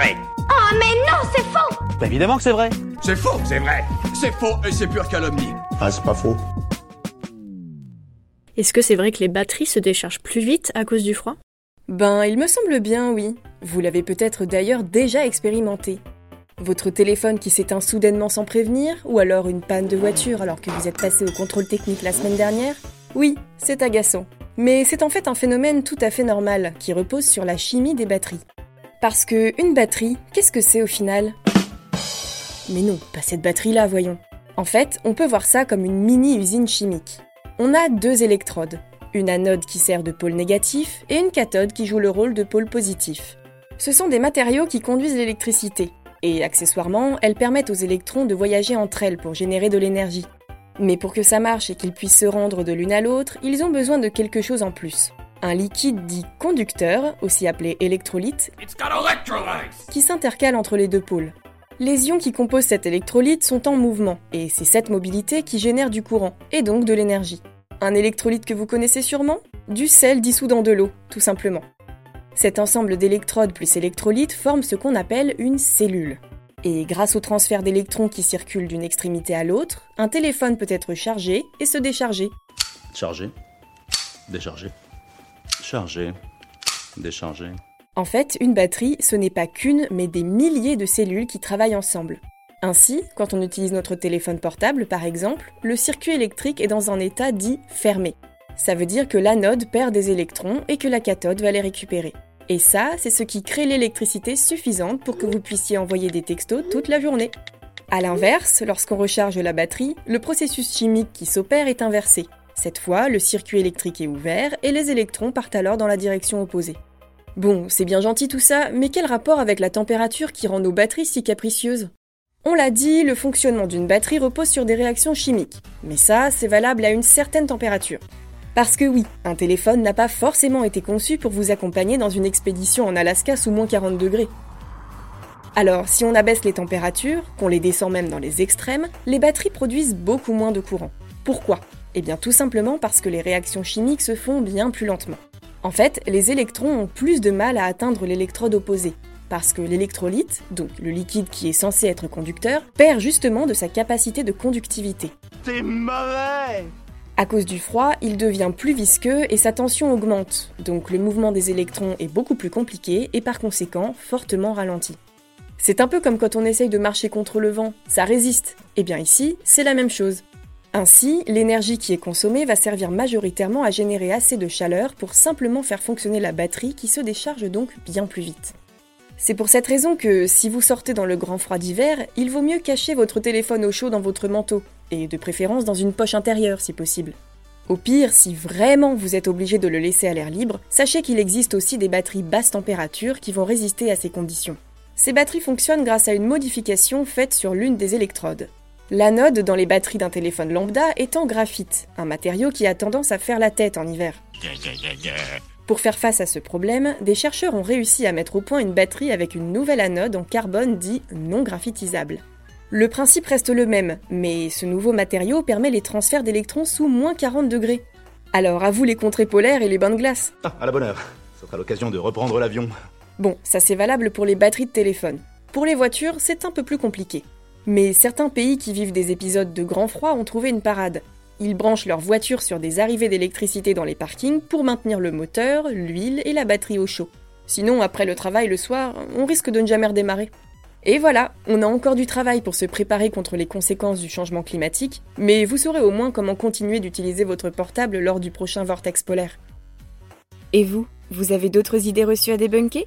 vrai. Oh mais non, c'est faux Bah évidemment que c'est vrai. C'est faux, c'est vrai. C'est faux et c'est pure calomnie. Ah, c'est pas faux. Est-ce que c'est vrai que les batteries se déchargent plus vite à cause du froid? Ben, il me semble bien, oui. Vous l'avez peut-être d'ailleurs déjà expérimenté. Votre téléphone qui s'éteint soudainement sans prévenir, ou alors une panne de voiture alors que vous êtes passé au contrôle technique la semaine dernière? Oui, c'est agaçant. Mais c'est en fait un phénomène tout à fait normal qui repose sur la chimie des batteries. Parce que une batterie, qu'est-ce que c'est au final? Mais non, pas cette batterie-là, voyons. En fait, on peut voir ça comme une mini-usine chimique. On a deux électrodes, une anode qui sert de pôle négatif et une cathode qui joue le rôle de pôle positif. Ce sont des matériaux qui conduisent l'électricité, et accessoirement, elles permettent aux électrons de voyager entre elles pour générer de l'énergie. Mais pour que ça marche et qu'ils puissent se rendre de l'une à l'autre, ils ont besoin de quelque chose en plus. Un liquide dit conducteur, aussi appelé électrolyte, qui s'intercale entre les deux pôles. Les ions qui composent cet électrolyte sont en mouvement, et c'est cette mobilité qui génère du courant, et donc de l'énergie. Un électrolyte que vous connaissez sûrement? Du sel dissous dans de l'eau, tout simplement. Cet ensemble d'électrodes plus électrolytes forme ce qu'on appelle une cellule. Et grâce au transfert d'électrons qui circulent d'une extrémité à l'autre, un téléphone peut être chargé et se décharger. Chargé. Déchargé. Chargé. Déchargé. En fait, une batterie, ce n'est pas qu'une, mais des milliers de cellules qui travaillent ensemble. Ainsi, quand on utilise notre téléphone portable, par exemple, le circuit électrique est dans un état dit fermé. Ça veut dire que l'anode perd des électrons et que la cathode va les récupérer. Et ça, c'est ce qui crée l'électricité suffisante pour que vous puissiez envoyer des textos toute la journée. A l'inverse, lorsqu'on recharge la batterie, le processus chimique qui s'opère est inversé. Cette fois, le circuit électrique est ouvert et les électrons partent alors dans la direction opposée. Bon, c'est bien gentil tout ça, mais quel rapport avec la température qui rend nos batteries si capricieuses? On l'a dit, le fonctionnement d'une batterie repose sur des réactions chimiques. Mais ça, c'est valable à une certaine température. Parce que oui, un téléphone n'a pas forcément été conçu pour vous accompagner dans une expédition en Alaska sous moins 40 degrés. Alors, si on abaisse les températures, qu'on les descend même dans les extrêmes, les batteries produisent beaucoup moins de courant. Pourquoi? Eh bien tout simplement parce que les réactions chimiques se font bien plus lentement. En fait, les électrons ont plus de mal à atteindre l'électrode opposée, parce que l'électrolyte, donc le liquide qui est censé être conducteur, perd justement de sa capacité de conductivité. C'est mauvais À cause du froid, il devient plus visqueux et sa tension augmente, donc le mouvement des électrons est beaucoup plus compliqué et par conséquent fortement ralenti. C'est un peu comme quand on essaye de marcher contre le vent, ça résiste. Et bien ici, c'est la même chose. Ainsi, l'énergie qui est consommée va servir majoritairement à générer assez de chaleur pour simplement faire fonctionner la batterie qui se décharge donc bien plus vite. C'est pour cette raison que, si vous sortez dans le grand froid d'hiver, il vaut mieux cacher votre téléphone au chaud dans votre manteau, et de préférence dans une poche intérieure si possible. Au pire, si vraiment vous êtes obligé de le laisser à l'air libre, sachez qu'il existe aussi des batteries basse température qui vont résister à ces conditions. Ces batteries fonctionnent grâce à une modification faite sur l'une des électrodes. L'anode dans les batteries d'un téléphone lambda est en graphite, un matériau qui a tendance à faire la tête en hiver. Pour faire face à ce problème, des chercheurs ont réussi à mettre au point une batterie avec une nouvelle anode en carbone dit non graphitisable. Le principe reste le même, mais ce nouveau matériau permet les transferts d'électrons sous moins 40 degrés. Alors à vous les contrées polaires et les bains de glace. Ah, à la bonne heure. Ça sera l'occasion de reprendre l'avion. Bon, ça c'est valable pour les batteries de téléphone. Pour les voitures, c'est un peu plus compliqué. Mais certains pays qui vivent des épisodes de grand froid ont trouvé une parade. Ils branchent leurs voitures sur des arrivées d'électricité dans les parkings pour maintenir le moteur, l'huile et la batterie au chaud. Sinon, après le travail le soir, on risque de ne jamais redémarrer. Et voilà, on a encore du travail pour se préparer contre les conséquences du changement climatique, mais vous saurez au moins comment continuer d'utiliser votre portable lors du prochain vortex polaire. Et vous, vous avez d'autres idées reçues à débunker?